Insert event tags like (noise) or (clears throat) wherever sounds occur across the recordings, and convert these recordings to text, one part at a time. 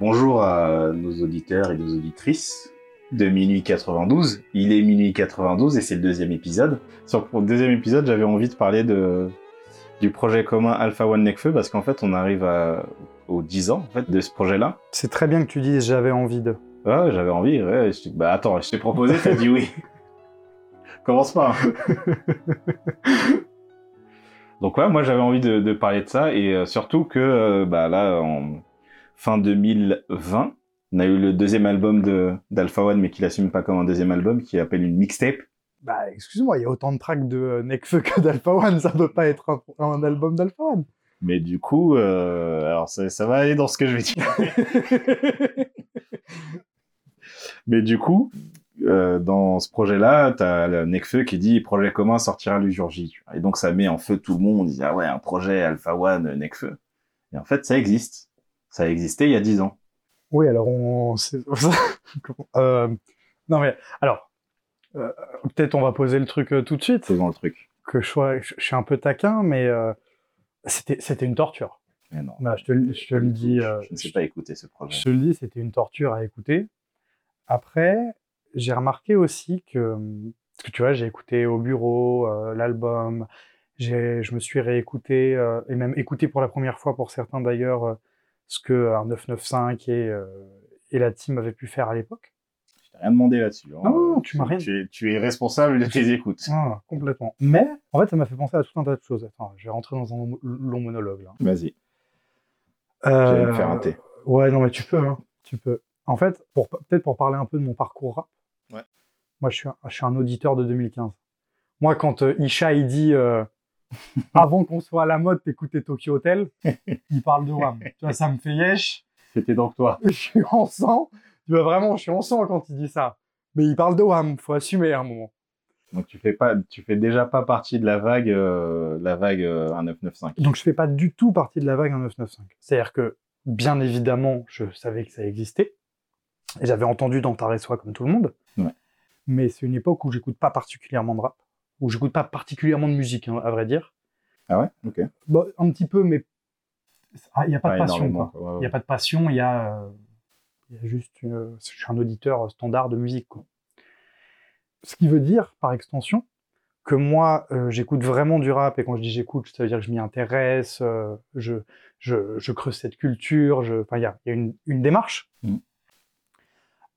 Bonjour à nos auditeurs et nos auditrices de Minuit 92. Il est Minuit 92 et c'est le deuxième épisode. Sur le deuxième épisode, j'avais envie de parler de, du projet commun Alpha One Necfeu parce qu'en fait, on arrive à, aux 10 ans en fait, de ce projet-là. C'est très bien que tu dises j'avais envie de. Ouais, j'avais envie. Ouais, je... Bah attends, je t'ai proposé, t'as dit oui. (laughs) Commence pas. hein. (laughs) Donc ouais, moi j'avais envie de, de parler de ça et euh, surtout que euh, bah là en fin 2020, on a eu le deuxième album de d'Alpha One mais qu'il assume pas comme un deuxième album qui appelle une mixtape. Bah, excuse-moi, il y a autant de tracks de euh, Nekfeu que d'Alpha One, ça peut pas être un, un album d'Alpha One. Mais du coup, euh, alors ça, ça va aller dans ce que je vais dire. (laughs) Mais du coup, euh, dans ce projet-là, t'as le Necfeu qui dit projet commun sortira le jour J. Et donc ça met en feu tout le monde. On dit ah ouais un projet Alpha One Necfeu. Et en fait ça existe. Ça a existé il y a dix ans. Oui, alors on. (laughs) euh, non mais alors, euh, peut-être on va poser le truc euh, tout de suite. Faisons le truc. Que je, sois, je, je suis un peu taquin, mais euh, c'était c'était une torture. Mais non. Bah, je, te, le- je te le dis. je ne sais pas écouter ce projet. Je te le dis, c'était une torture à écouter. Après, j'ai remarqué aussi que, parce que tu vois, j'ai écouté au bureau l'album, j'ai, je me suis réécouté et même écouté pour la première fois pour certains d'ailleurs ce que un 995 et euh, et la team avaient pu faire à l'époque. Je t'ai rien demandé là-dessus. hein. Non, non, tu m'as rien- Tu es, tu es responsable de tes écoutes. Ah, complètement. Mais en fait, ça m'a fait penser à tout un tas de choses. Attends, je vais rentrer dans un long monologue là. Vas-y. Je Euh, vais me faire un thé. Ouais, non, mais tu peux, hein. Tu peux. En fait, pour, peut-être pour parler un peu de mon parcours rap. Ouais. Moi, je suis un, je suis un auditeur de 2015. Moi, quand euh, Isha, il dit euh, (laughs) avant qu'on soit à la mode, t'écoutais Tokyo Hotel, il parle de Wham. tu vois, ça me fait yesh. C'était donc toi. Je suis en sang. Tu vois, vraiment, je suis en sang quand il dit ça. Mais il parle de Wham. Faut assumer à un moment. Donc tu fais pas, tu fais déjà pas partie de la vague, euh, la vague euh, 1995. Donc, je fais pas du tout partie de la vague 1995. C'est-à-dire que, bien évidemment, je savais que ça existait. Et j'avais entendu dans Ta Soi comme tout le monde. Ouais. Mais c'est une époque où j'écoute pas particulièrement de rap. Où j'écoute pas particulièrement de musique, hein, à vrai dire. Ah ouais? Ok. Bon, un petit peu, mais Ah, il n'y a pas de passion. quoi. Ouais, Il n'y a pas de passion, il y a, euh, il y a juste. une- Je suis un auditeur standard de musique. Quoi. Ce qui veut dire, par extension, que moi, euh, j'écoute vraiment du rap, et quand je dis j'écoute, ça veut dire que je m'y intéresse, euh, je, je, je creuse cette culture, je... enfin, il y a, il y a une, une démarche. Mm.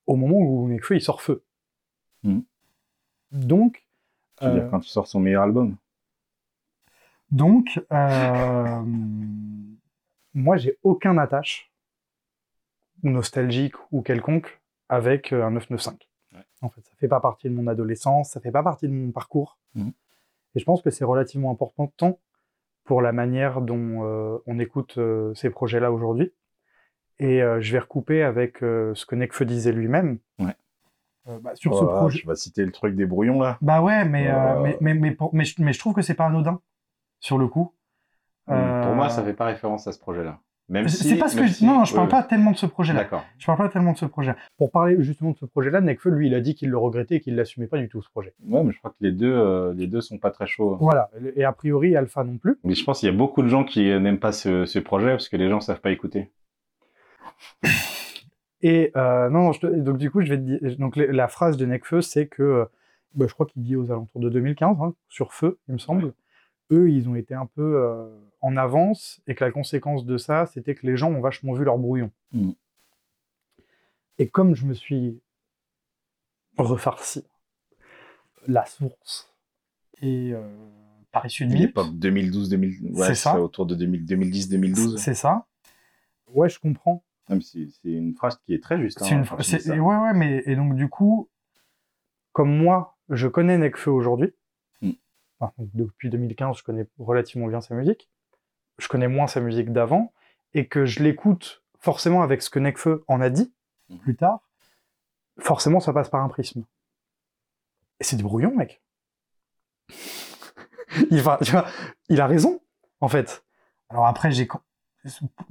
Au moment où Nekfeu, il sort feu. Mm. Donc, Tu veux dire euh, quand tu sors son meilleur album donc, euh, moi, j'ai aucun attache nostalgique ou quelconque avec euh, un 995. Ouais. En fait, ça fait pas partie de mon adolescence, ça fait pas partie de mon parcours. Mhm. Et je pense que c'est relativement important pour la manière dont euh, on écoute ces projets-là aujourd'hui. Et je vais recouper avec ce que Nekfeu disait lui-même. Ouais. Euh, bah, sur ce Voilà, projet. Tu vas citer le truc des brouillons là. Bah ouais, mais, euh, Euh. mais, mais, mais, pour- mais, je, mais je trouve que c'est pas anodin, sur le coup. Pour Euh, moi, ça fait pas référence à ce projet-là. Même C'est si. pas ce que même si- Non, non, je parle pas tellement de ce projet-là. D'accord. Je parle pas tellement de ce projet. Pour parler justement de ce projet-là, Nekfeu, lui, il a dit qu'il le regrettait et qu'il l'assumait pas du tout, ce projet. Ouais, mais je crois que les deux, euh, les deux sont pas très chauds. Voilà. Et a priori, Alpha non plus. Mais je pense qu'il y a beaucoup de gens qui euh, n'aiment pas ce, ce projet parce que les gens savent pas écouter. Et euh, non, non, je te- donc du coup, je vais te dire. Donc la phrase de Nekfeu, c'est que, euh, bah, je crois qu'il dit aux alentours de 2015, hein, sur Feu, il me semble. Eux, ils ont été un peu euh, en avance et que la conséquence de ça, c'était que les gens ont vachement vu leur brouillon. Mm. Et comme je me suis refarci la source et euh, Paris Sud L'époque 2012-2000. Ouais, C'est ça. autour de 2000 2010-2012. c'est ça. Ouais, je comprends. C'est une phrase qui est très juste. Hein, une... Ouais, ouais, mais et donc du coup, comme moi, je connais Nekfeu aujourd'hui. Mm. Enfin, depuis 2015, je connais relativement bien sa musique. Je connais moins sa musique d'avant et que je l'écoute forcément avec ce que Nekfeu en a dit Mm. plus tard. Forcément, ça passe par un prisme. Et c'est du brouillon, mec. (laughs) il, va, vois, il a raison, en fait. Alors après, j'ai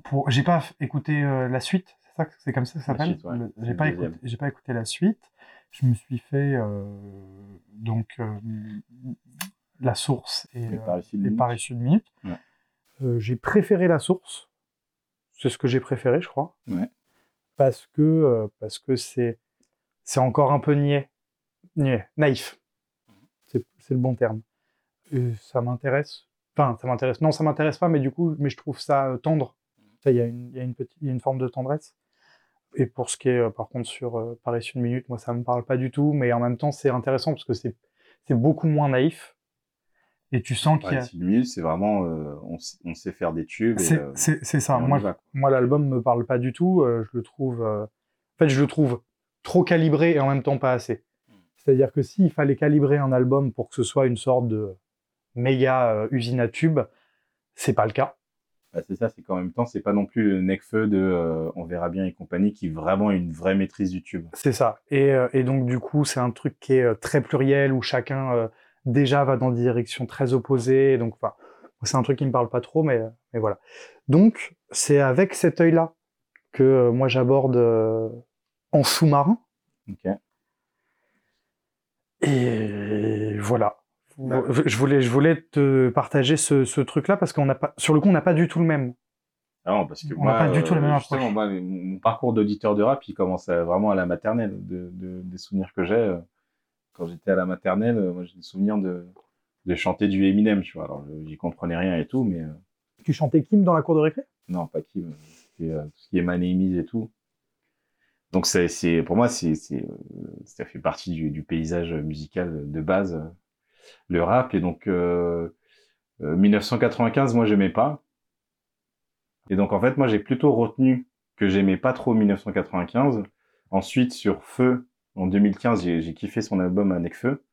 pour, j'ai pas écouté euh, la suite, c'est ça, c'est comme ça que ça s'appelle. ouais. J'ai pas deuxième. écouté, j'ai pas écouté la suite. Je me suis fait euh, donc euh, la source et, Et euh, par ici, et limite. par issue de minute. Ouais. J'ai préféré la source. C'est ce que j'ai préféré, je crois. Ouais. parce que parce que c'est c'est encore un peu niais, niais naïf. C'est c'est le bon terme. Et ça m'intéresse. Enfin, ça m'intéresse. Non, ça m'intéresse pas, mais du coup, mais je trouve ça euh, tendre. Ça, il y a une, y a une petite, y a une forme de tendresse. Et pour ce qui est, euh, par contre, sur euh, Paris une minute, moi, ça me parle pas du tout, mais en même temps, c'est intéressant parce que c'est, c'est beaucoup moins naïf. Et tu sens qu'il y a, Paris une minute, c'est vraiment, euh, on, sait faire des tubes. c'est, euh, ça. Moi, va, moi, l'album me parle pas du tout. je le trouve, en fait, je le trouve trop calibré et en même temps pas assez. C'est-à-dire que s'il fallait calibrer un album pour que ce soit une sorte de méga euh, usine à tubes, c'est pas le cas. Bah, c'est ça, c'est qu'en même temps, c'est pas non plus le Necfeu de euh, On verra bien et compagnie qui vraiment a une vraie maîtrise du tube. C'est ça. Et, euh, et donc, du coup, c'est un truc qui est euh, très pluriel, où chacun euh, déjà va dans des directions très opposées. Et donc, enfin, c'est un truc qui me parle pas trop, mais, mais voilà. Donc, c'est avec cet œil-là que moi j'aborde en sous-marin. Ok. Et voilà. Bah. Je voulais, je voulais te partager ce, ce truc-là parce qu'on n'a pas, sur le coup, on n'a pas du tout le même. Ah non, parce que On moi, n'a pas du tout la même euh, approche. justement, moi, mon, parcours d'auditeur de rap, il commence à- vraiment à la maternelle. De, de- des souvenirs que j'ai, euh, quand j'étais à la maternelle, euh, moi, j'ai le souvenir de, de chanter du Eminem, tu vois. Alors, je- j'y comprenais rien et tout, mais Tu chantais Kim dans la cour de récré? Non, pas euh, C'était euh, tout ce qui est Is et tout. Donc, c'est, c'est, pour moi, c'est, c'est, euh, ça fait partie du, du paysage musical de base, euh, le rap. Et donc, euh, euh, 1995, moi, j'aimais pas. Et donc, en fait, moi, j'ai plutôt retenu que j'aimais pas trop 1995. Ensuite, sur Feu, en 2015, j'ai, kiffé son album avec Feu.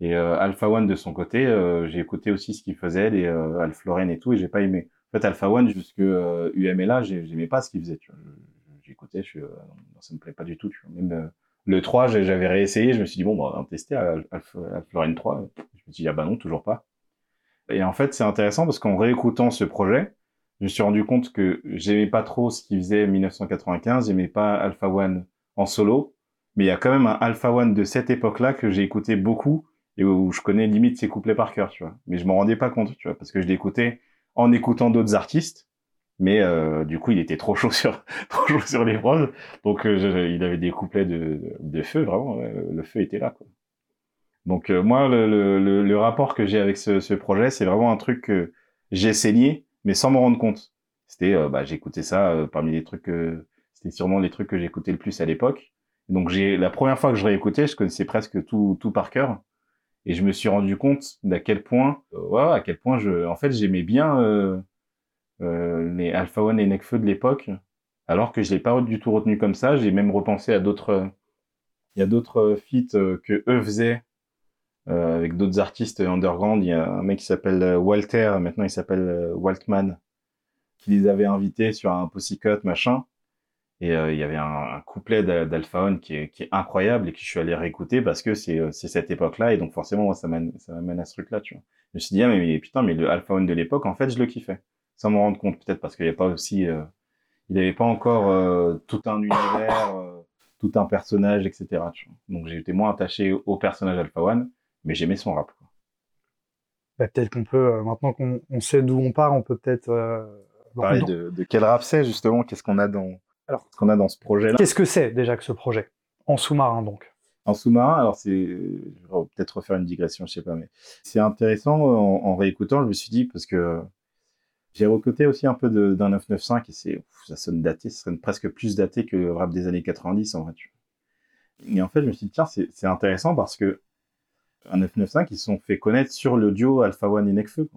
Et euh, Alpha One, de son côté, euh, j'ai écouté aussi ce qu'il faisait, les euh, Alpha Lauren et tout, et j'ai pas aimé. En fait, Alpha One, jusque euh, UMLA, j'ai- j'aimais pas ce qu'il faisait. J'écoutais, je euh, ça me plaît pas du tout. Tu vois. Même euh, le 3, j'ai- j'avais réessayé, je me suis dit, bon, bah, on va tester Lauren 3. Je me suis dit, ah bah non, toujours pas. Et en fait, c'est intéressant parce qu'en réécoutant ce projet, je me suis rendu compte que j'aimais pas trop ce qu'il faisait en 1995, j'aimais pas Alpha One en solo, mais il y a quand même un Alpha One de cette époque-là que j'ai écouté beaucoup et où je connais limite ses couplets par cœur, tu vois. Mais je m'en rendais pas compte, tu vois, parce que je l'écoutais en écoutant d'autres artistes, mais euh, du coup, il était trop chaud (laughs) sur trop chaud sur les prods, donc euh, je- il avait des couplets de, de feu, vraiment, ouais, le feu était là, quoi. Donc euh, moi, le, le, le- rapport que j'ai avec ce, ce projet, c'est vraiment un truc que j'ai saigné, mais sans m'en rendre compte. C'était, euh, bah, j'écoutais ça euh, parmi les trucs, c'était sûrement les trucs que j'écoutais le plus à l'époque. Donc j'ai la première fois que je réécoutais, je connaissais presque tout, tout par cœur, et je me suis rendu compte d'à quel point, euh, ouais, à quel point je, en fait, j'aimais bien euh, euh, les Alpha One et Necfeu de l'époque, alors que je l'ai pas du tout retenu comme ça. J'ai même repensé à d'autres, il y a d'autres feats euh, que eux faisaient euh, avec d'autres artistes underground. Il y a un mec qui s'appelle euh, Walter, maintenant il s'appelle euh, Waltman, qui les avait invités sur un Pussycat, machin. Et euh, il y avait un, couplet d'A- d'Alpha One qui est, incroyable et que je suis allé réécouter parce que c'est euh, cette époque-là et donc forcément moi ça m'amène à ce truc-là, tu vois. Je me suis dit ah mais, mais putain mais le Alpha One de l'époque en fait je le kiffais sans m'en rendre compte peut-être parce qu'il n'y avait pas aussi euh, il avait pas encore euh, tout un univers, euh, tout un personnage etc. Donc j'ai été moins attaché au personnage Alpha One mais j'aimais son rap. Quoi. Bah, Peut-être qu'on peut, euh, maintenant qu'on on sait d'où on part, on peut peut-être... euh, Parler de, de quel rap c'est justement, qu'est-ce qu'on a dans Alors, ce qu'on a dans ce projet-là? Qu'est-ce que c'est déjà que ce projet? En sous-marin, donc. En sous-marin, alors c'est, je vais peut-être refaire une digression, je sais pas, mais c'est intéressant en, en réécoutant, je me suis dit parce que j'ai recoté aussi un peu d'un 995 et ça sonne daté, ça sonne presque plus daté que le rap des années 90 en vrai. Et en fait, je me suis dit tiens, c'est intéressant parce que un 995 ils se sont fait connaître sur le duo Alpha One et Necfeu.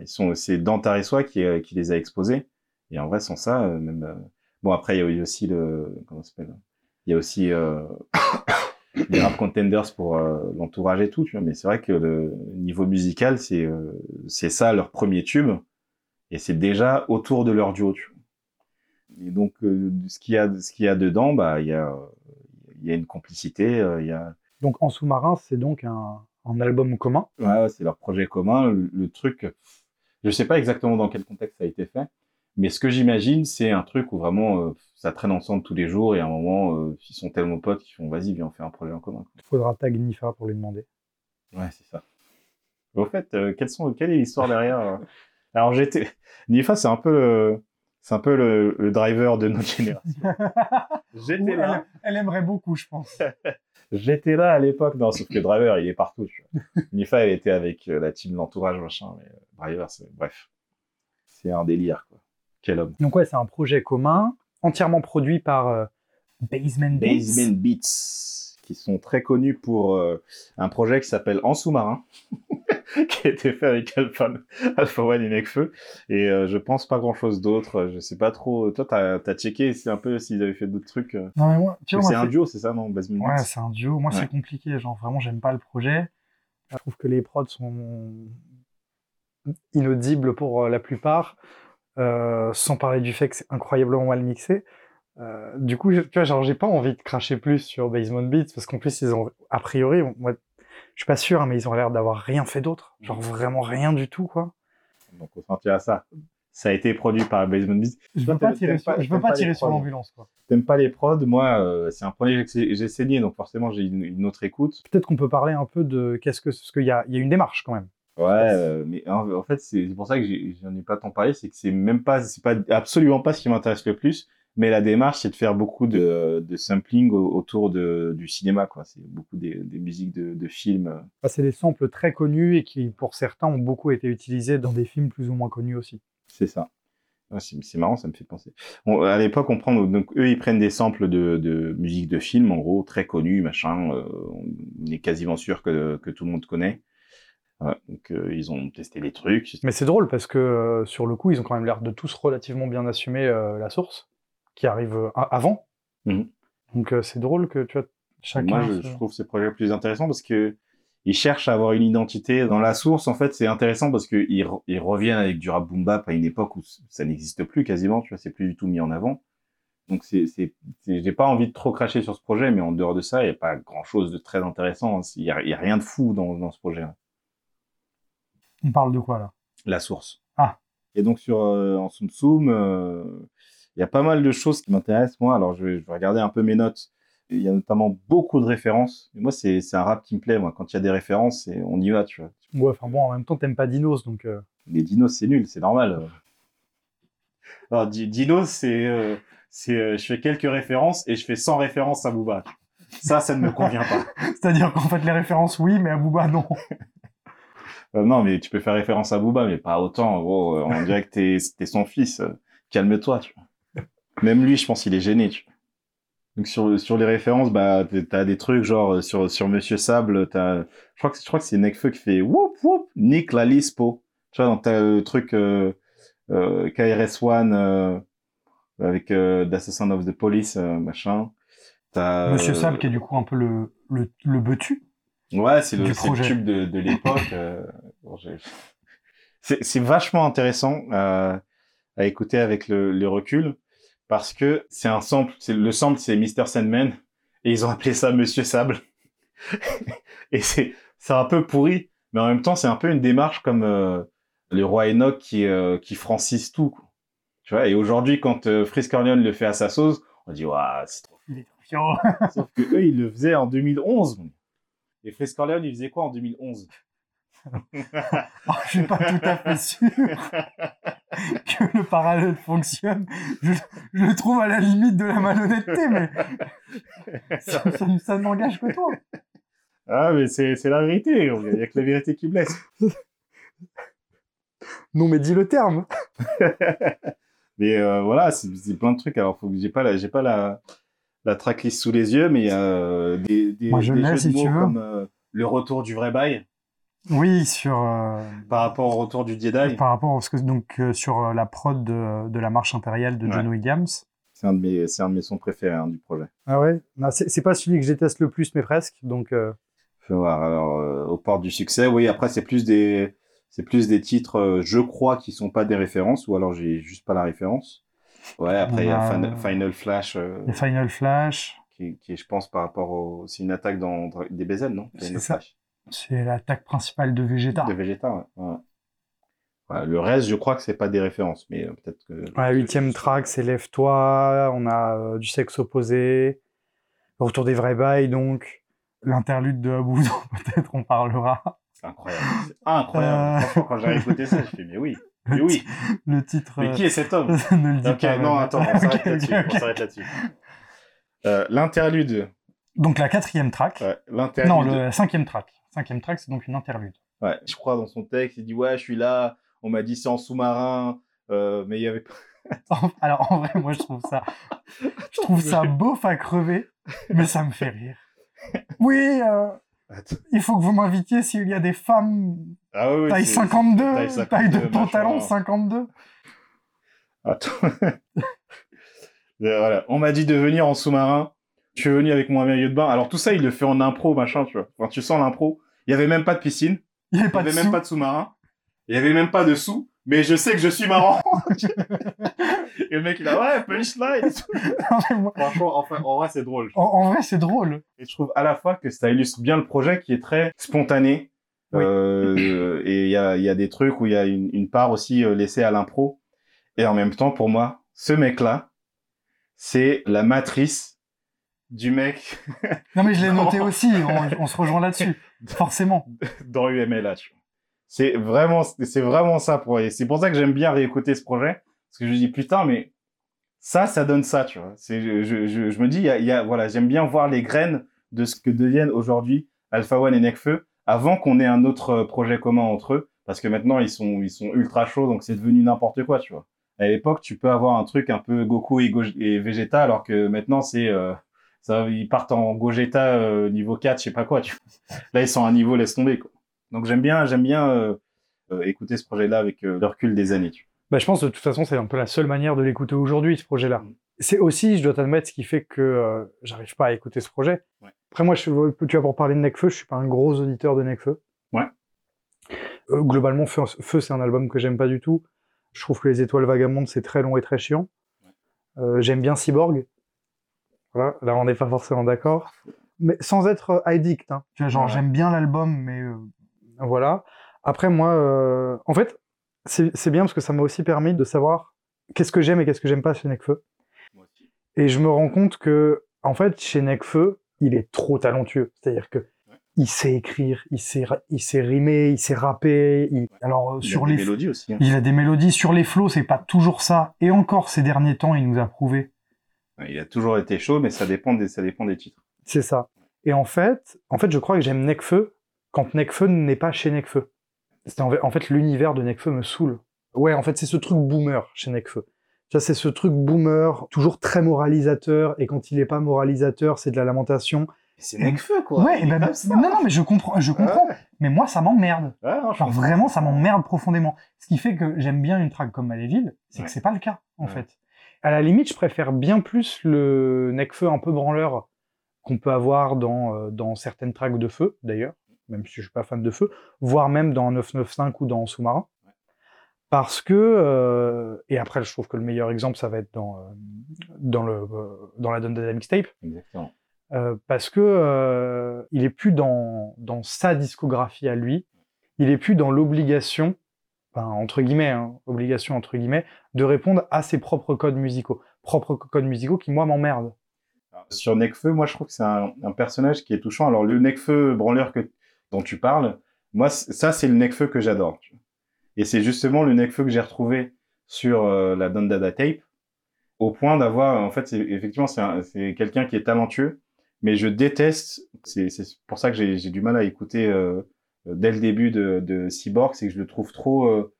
ils c'est Dante Soi qui, euh, qui les a exposés. Et en vrai, sans ça, euh, même euh, bon après il y a aussi le comment ça s'appelle Il y a aussi euh, (coughs) les rap contenders pour l'entourage et tout, tu vois. Mais c'est vrai que le niveau musical, c'est c'est ça leur premier tube, et c'est déjà autour de leur duo, tu vois. Et donc euh, ce qu'il y a, ce qu'il y a dedans, bah il y a il y a une complicité, euh, il y a Donc en sous-marin, c'est donc un, un album commun. ouais, c'est leur projet commun. Le, le truc, je sais pas exactement dans quel contexte ça a été fait, mais ce que j'imagine, c'est un truc où vraiment euh, ça traîne ensemble tous les jours et à un moment, euh, ils sont tellement potes qu'ils font vas-y, viens, on fait un projet en commun. Il faudra tag Nifa pour lui demander. Ouais, c'est ça. Au fait, euh, quelles sont, quelle est l'histoire derrière Alors, j'étais. (laughs) Nifa, c'est un peu. euh, C'est un peu le, le driver de notre génération. (laughs) J'étais là. Elle, elle aimerait beaucoup, je pense. (laughs) J'étais là à l'époque. Non, sauf que Driver, il est partout. Tu vois. Nifa, elle était avec euh, la team l'entourage, machin. Mais Driver, c'est bref. C'est un délire, quoi. Quel homme. Donc ouais, c'est un projet commun, entièrement produit par euh, Basement Beats. Basement Beats, qui sont très connus pour euh, un projet qui s'appelle En sous-marin, (laughs) qui a été fait avec Alpha, Alpha One et Nekfeu. Et euh, je pense pas grand-chose d'autre. Je sais pas trop. Toi, t'as as checké c'est un peu s'ils avaient fait d'autres trucs. euh. Non mais moi, tu vois, C'est un duo, c'est ça, non Basement Ouais, Beats? c'est un duo. Moi, Ouais. c'est compliqué. Genre, vraiment, j'aime pas le projet. Je trouve que les prods sont inaudibles pour euh, la plupart, euh, sans parler du fait que c'est incroyablement mal mixé. Euh, du coup, tu vois, genre, j'ai pas envie de cracher plus sur Basement Beats parce qu'en plus, ils ont, a priori, moi, je suis pas sûr, hein, mais ils ont l'air d'avoir rien fait d'autre. Genre, vraiment rien du tout, quoi. Donc, on s'en tire à ça. Ça a été produit par Basement Beats. Je veux pas t'aimes- tirer sur, pas- je veux t'aimes pas pas les tirer sur prods. l'ambulance, quoi. T'aimes pas les prods? Moi, euh, c'est un projet que j'ai saigné, donc forcément, j'ai une, une autre écoute. Peut-être qu'on peut parler un peu de qu'est-ce que, parce qu'il y a, il y a une démarche quand même. Ouais, euh, mais en, en fait, c'est pour ça que j'en ai pas tant parlé, c'est que c'est même pas, c'est pas absolument pas ce qui m'intéresse le plus, mais la démarche, c'est de faire beaucoup de, de sampling au- autour de, du cinéma, quoi. C'est beaucoup des, des musiques de, de films. C'est des samples très connus et qui, pour certains, ont beaucoup été utilisés dans des films plus ou moins connus aussi. C'est ça. Ouais, c'est marrant, ça me fait penser. On- à l'époque, on prend donc eux, ils prennent des samples de, de musique de films, en gros, très connus, machin. euh, on est quasiment sûr que, que tout le monde connaît. Ouais, donc euh, ils ont testé des trucs. Mais c'est drôle parce que euh, sur le coup, ils ont quand même l'air de tous relativement bien assumer la source qui arrive euh, avant. Mhm. Donc euh, c'est drôle que tu vois chacun. Moi, je, se- je trouve ces projets plus intéressants parce que ils cherchent à avoir une identité. Dans la source, en fait, c'est intéressant parce que ils, re- ils reviennent avec du rap boom bap à une époque où ça n'existe plus quasiment, tu vois, c'est plus du tout mis en avant. Donc, c'est, c'est, j'ai pas envie de trop cracher sur ce projet, mais en dehors de ça, il n'y a pas grand chose de très intéressant. Il y a, il y a rien de fou dans, dans ce projet. On parle de quoi là? La source. Ah. Et donc, sur, euh, en Soum Soum, euh, il y a pas mal de choses qui m'intéressent, moi. Alors, je vais, je vais regarder un peu mes notes. Il y a notamment beaucoup de références. Et moi, c'est, un rap qui me plaît, moi. Quand il y a des références, on y va, tu vois. Ouais, enfin bon, en même temps, t'aimes pas Dinos, donc. euh, Les dinos, c'est nul, c'est normal. Alors, di- dinos, c'est, euh, c'est, euh, je fais quelques références et je fais 100 références à Booba. Ça, ça ne me convient pas. (laughs) C'est-à-dire qu'en fait, les références, oui, mais à Booba, non. (laughs) Euh, non, mais tu peux faire référence à Booba, mais pas autant. Gros, on dirait que t'es, son fils. Calme-toi, tu vois. Même lui, je pense qu'il est gêné, tu. Donc sur, sur les références, bah, t'as des trucs genre euh, sur, sur Monsieur Sable, t'as, je crois que, je crois que c'est Nekfeu qui fait whoop whoop, Nick la Lispo. Tu vois, donc t'as le truc, euh, euh, KRS-One, euh, avec, euh, d'Assassin of the Police, euh, machin. T'as, Monsieur euh, Sable, qui est du coup un peu le, le, le betu. Ouais, c'est le, c'est le tube de, de l'époque. euh, bon, (laughs) c'est c'est vachement intéressant euh, à écouter avec le, le recul parce que c'est un sample. C'est le sample, c'est Mr Sandman et ils ont appelé ça Monsieur Sable. (laughs) et c'est c'est un peu pourri, mais en même temps c'est un peu une démarche comme euh, le roi Enoch qui euh, qui francise tout. quoi. Tu vois. Et aujourd'hui, quand euh, Frisk Corleone le fait à sa sauce, on dit waouh, c'est trop Il est trop (laughs) Sauf que eux, ils le faisaient en 2011. Et Frisk Corleone, il faisait quoi en 2011 (laughs) Oh, je suis pas tout à fait sûr (laughs) que le parallèle fonctionne. Je, je le trouve à la limite de la malhonnêteté, mais (laughs) ça, ça- ça n'engage que toi. Ah, mais c'est c'est la vérité. Il n'y a que la vérité qui blesse. (laughs) Non, mais dis le terme. Mais euh, voilà, c'est c'est plein de trucs. Alors, faut que j'ai pas la, j'ai pas la, la tracklist sous les yeux, mais il y a des, des, Moi, je des l'ai, jeux si de mots comme euh, le retour du vrai bail Oui, sur euh, par rapport au retour du Jedi. par rapport à ce que donc euh, sur euh, la prod de, de la marche impériale de John. Williams. C'est un de mes, c'est un de mes sons préférés hein, du projet. Ah ouais? Non, c'est c'est pas celui que je déteste le plus, mais presque. Donc euh, Faut voir. Alors, euh, aux portes du succès, oui. Après, c'est plus des, c'est plus des titres, euh, je crois, qui sont pas des références, ou alors j'ai juste pas la référence. Ouais. Après, il y a Final Flash, euh, Final Flash, qui, qui est, je pense, par rapport au, c'est une attaque dans des BZ, non? C'est Final ça. Flash. C'est l'attaque principale de Vegeta. De Vegeta, ouais. ouais. Ouais, le reste, je crois que c'est pas des références, mais euh, peut-être que. Ouais, huitième track, c'est Lève-toi. On a euh, du sexe opposé. Le retour des vrais bails, donc. L'interlude de Abou, (laughs) peut-être on parlera. C'est incroyable. C'est incroyable. Euh. Franchement, quand j'ai écouté ça, j'ai fait, mais oui. Mais oui. Le titre. Mais euh, qui est cet homme (laughs) ne le dis Ok, pas, non, attends, on (laughs) s'arrête Ok, là-dessus. ok, On s'arrête là-dessus. Euh, L'interlude. Donc la quatrième track. Ouais, l'interlude. non, le cinquième track. Cinquième track, c'est donc une interlude. Ouais, je crois dans son texte, il dit ouais, je suis là. On m'a dit c'est en sous-marin, euh, mais il y avait pas. (laughs) Alors en vrai, moi je trouve ça, (laughs) je trouve ça beauf à crever, mais ça me fait rire. Oui, euh, il faut que vous m'invitiez s'il y a des femmes Ah oui, oui, taille c'est- 52, taille taille, 52, de pantalon machin. 52. Attends. (laughs) Et voilà. On m'a dit de venir en sous-marin. Je suis venu avec mon maillot de bain. Alors tout ça, il le fait en impro, machin, tu vois. Enfin, tu sens l'impro. Il y avait même pas de piscine. Il avait y de avait même sous. pas de sous-marin. Il y avait même pas de sous. Mais je sais que je suis marrant. (laughs) et le mec, il a ouais, punchline. (laughs) moi- Franchement, enfin, en vrai, c'est drôle. en, en vrai, c'est drôle. Et je trouve à la fois que ça illustre bien le projet qui est très spontané. Oui. Euh, et il y a, y a des trucs où il y a une, une part aussi euh, laissée à l'impro. Et en même temps, pour moi, ce mec-là, c'est la matrice du mec Non, mais je l'ai (laughs) noté aussi. On, on se rejoint là-dessus. Forcément. (laughs) dans UMLH. C'est vraiment, c'est vraiment ça pour c'est pour ça que j'aime bien réécouter ce projet parce que je dis putain mais ça, ça donne ça, tu vois. C'est, je, je, je, me dis, il voilà, j'aime bien voir les graines de ce que deviennent aujourd'hui Alpha One et Necfeu avant qu'on ait un autre euh, projet commun entre eux parce que maintenant ils sont, ils sont ultra chauds donc c'est devenu n'importe quoi, tu vois. À l'époque, tu peux avoir un truc un peu Goku et, Go et Vegeta alors que maintenant c'est, euh, ça, ils partent en Gogeta euh, niveau 4, je sais pas quoi, tu vois. (laughs) Là, ils sont à un niveau, laisse tomber, quoi. Donc j'aime bien, j'aime bien euh, euh, écouter ce projet-là avec le recul des années. Tu vois. Bah, je pense de toute façon, c'est un peu la seule manière de l'écouter aujourd'hui, ce projet-là. Mm. C'est aussi, je dois t'admettre, ce qui fait que j'arrive pas à écouter ce projet. Ouais. Après, moi, je, tu vois, pour parler de Necfeu, je suis pas un gros auditeur de Necfeu. Ouais. Globalement, Feu, Feu, c'est un album que j'aime pas du tout. Je trouve que Les Étoiles Vagabondes, c'est très long et très chiant. J'aime bien Cyborg. Voilà, là, on n'est pas forcément d'accord. Mais sans être euh, addict. Hein. Tu vois, genre, Ouais. j'aime bien l'album, mais euh, voilà. Après, moi, euh, en fait, c'est c'est bien parce que ça m'a aussi permis de savoir qu'est-ce que j'aime et qu'est-ce que j'aime pas chez Necfeu. Et je me rends compte que, en fait, chez Necfeu, il est trop talentueux. C'est-à-dire que il sait écrire, il sait, il sait rimer, il sait rapper. il- Alors Il a des les, mélodies aussi. hein. il a des mélodies sur les flots, c'est pas toujours ça. Et encore ces derniers temps, il nous a prouvé. Il a toujours été chaud, mais ça dépend des, ça dépend des titres. C'est ça. Et en fait, en fait, je crois que j'aime Necfeu quand Necfeu n'est pas chez Necfeu. C'est en fait, en fait, l'univers de Necfeu me saoule. Ouais, en fait, c'est ce truc boomer chez Necfeu. Ça, c'est ce truc boomer, toujours très moralisateur, et quand il n'est pas moralisateur, c'est de la lamentation. C'est Necfeu, quoi. ouais, et ben, ça. non, non, mais je comprends, je comprends. Ouais. Mais moi, ça m'emmerde. Ouais, Genre vraiment, ça m'emmerde profondément. Ce qui fait que j'aime bien une track comme Maléville, c'est Ouais. que c'est pas le cas, en Ouais. fait. À la limite, je préfère bien plus le Necfeu un peu branleur qu'on peut avoir dans, euh, dans certaines tracks de feu, d'ailleurs, même si je suis pas fan de feu, voire même dans 995 ou dans Sous-marin. Parce que, euh, et après, je trouve que le meilleur exemple, ça va être dans, euh, dans, le, dans la la mixtape, Exactement. euh, parce que euh, il est plus dans, dans sa discographie à lui, il est plus dans l'obligation, enfin, entre guillemets, hein, obligation entre guillemets, de répondre à ses propres codes musicaux, propres codes musicaux qui moi m'emmerdent. Sur Necfeu, moi, je trouve que c'est un, personnage qui est touchant. Alors, le Necfeu branleur dont tu parles, moi, ça, c'est le Necfeu que j'adore. Et c'est justement le Necfeu que j'ai retrouvé sur euh, la Dundada Tape, au point d'avoir, en fait, effectivement, c'est, un- c'est quelqu'un qui est talentueux, mais je déteste, c'est, pour ça que j'ai, du mal à écouter euh, dès le début de, de Cyborg, c'est que je le trouve trop, euh,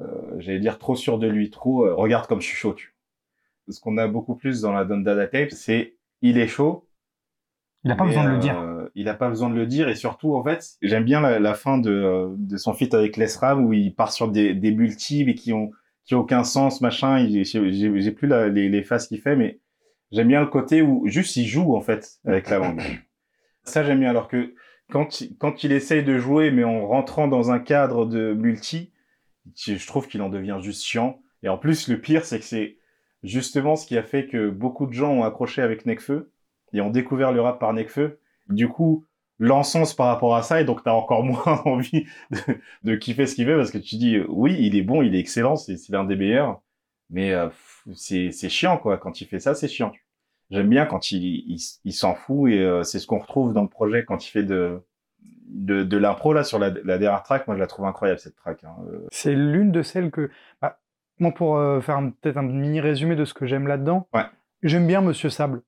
euh, j'allais dire trop sûr de lui, trop, euh, regarde comme je suis chaud, tu. Ce qu'on a beaucoup plus dans la Dundada Tape, c'est il est chaud, Il n'a pas mais, besoin de le dire. euh, il n'a pas besoin de le dire et surtout en fait j'aime bien la, la fin de, euh, de son feat avec Lesram où il part sur des, des multi mais qui ont qui ont aucun sens machin. J'ai plus la- les, les phases qu'il fait mais j'aime bien le côté où juste il joue en fait avec la langue. (laughs) Ça j'aime bien alors que quand il, quand il essaye de jouer mais en rentrant dans un cadre de multi, je trouve qu'il en devient juste chiant. Et en plus le pire c'est que c'est justement ce qui a fait que beaucoup de gens ont accroché avec Necfeu et ont découvert le rap par Necfeu. Du coup, l'encens par rapport à ça, et donc t'as encore (laughs) moins envie de, kiffer ce qu'il fait parce que tu dis, oui, il est bon, il est excellent, c'est l'un des meilleurs, mais euh, c'est chiant, quoi. Quand il fait ça, c'est chiant. J'aime bien quand il, il, il s'en fout, et euh, c'est ce qu'on retrouve dans le projet quand il fait de, de, de l'impro là sur la, la dernière track, moi je la trouve incroyable cette track. Hein. Euh, C'est l'une de celles que. bah, moi, pour euh, faire peut-être un mini résumé de ce que j'aime là-dedans, Ouais. j'aime bien Monsieur Sable.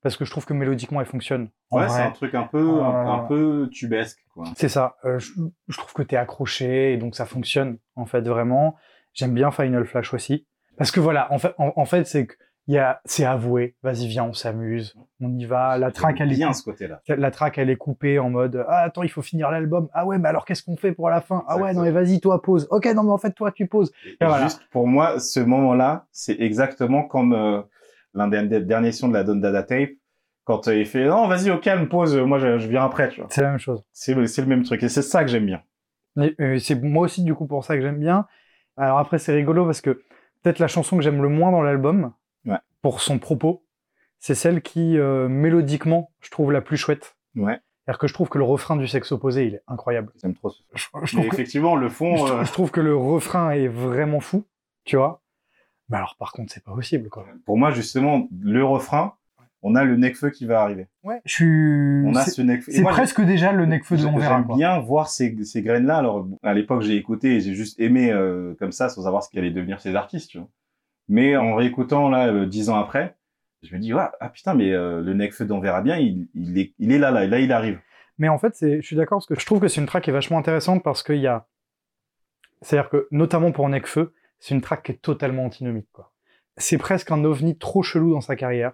Parce que je trouve que mélodiquement, elle fonctionne. Ouais, c'est un truc un peu, un, Euh, un peu tubesque quoi. C'est ça. Euh, je, je trouve que t'es accroché et donc ça fonctionne en fait vraiment. J'aime bien Final Flash aussi parce que voilà, en fait, en, en fait, c'est que a, c'est avoué. Vas-y, viens, on s'amuse, on y va. La track, elle est bien ce côté-là. la track, elle est coupée en mode ah attends, il faut finir l'album. Ah ouais, mais alors qu'est-ce qu'on fait pour la fin? Ah ouais, non mais vas-y, toi pose. Ok, non mais en fait toi tu poses. Et voilà. Juste pour moi, ce moment-là, c'est exactement comme euh, l'un des, derniers sons de la Don Dada Tape, quand euh, il fait non, vas-y, au calme, pose, moi je, je viens après, tu vois. C'est la même chose. C'est le, c'est le même truc et c'est ça que j'aime bien. Et, euh, c'est moi aussi du coup pour ça que j'aime bien. Alors après c'est rigolo parce que peut-être la chanson que j'aime le moins dans l'album. Pour son propos, c'est celle qui euh, mélodiquement je trouve la plus chouette. Ouais, C'est-à-dire que je trouve que le refrain du sexe opposé il est incroyable. j'aime trop. ce- Je, je Mais trouve que, effectivement, le fond, je, euh, je trouve que le refrain est vraiment fou, tu vois. Mais alors par contre c'est pas possible quoi. pour moi justement, le refrain, on a le Necfeu qui va arriver. Ouais. Je suis. On a c'est- ce Necfeu. C'est presque déjà le Necfeu de on verra J'aime bien voir ces, ces graines-là. Alors, à l'époque, j'ai écouté et j'ai juste aimé euh, comme ça, sans savoir ce qu'allaient devenir ces artistes, tu vois. Mais en réécoutant, là, euh, dix ans après, je me dis, ouais, ah putain, mais euh, le Necfeu d'On verra bien, il, il, est, il est là, là, là, il arrive. Mais en fait, c'est, je suis d'accord parce que je trouve que c'est une track qui est vachement intéressante parce qu'il y a, c'est-à-dire que notamment pour Necfeu, c'est une track qui est totalement antinomique quoi. C'est presque un ovni trop chelou dans sa carrière.